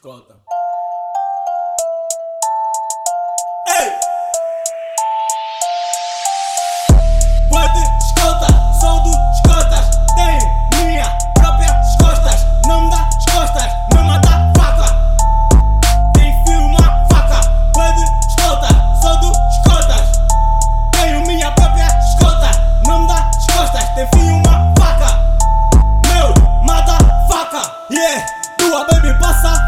Conta. Ei! Pode escolta, sou do escotas. Tenho minha própria escostas. Não me dá costas, não mata faca. Tem fio uma faca. pode escolta, sou do escotas. Tenho minha própria escota, Não me dá costas, tem fio uma faca. Meu, mata faca. Yeah, tua baby passa.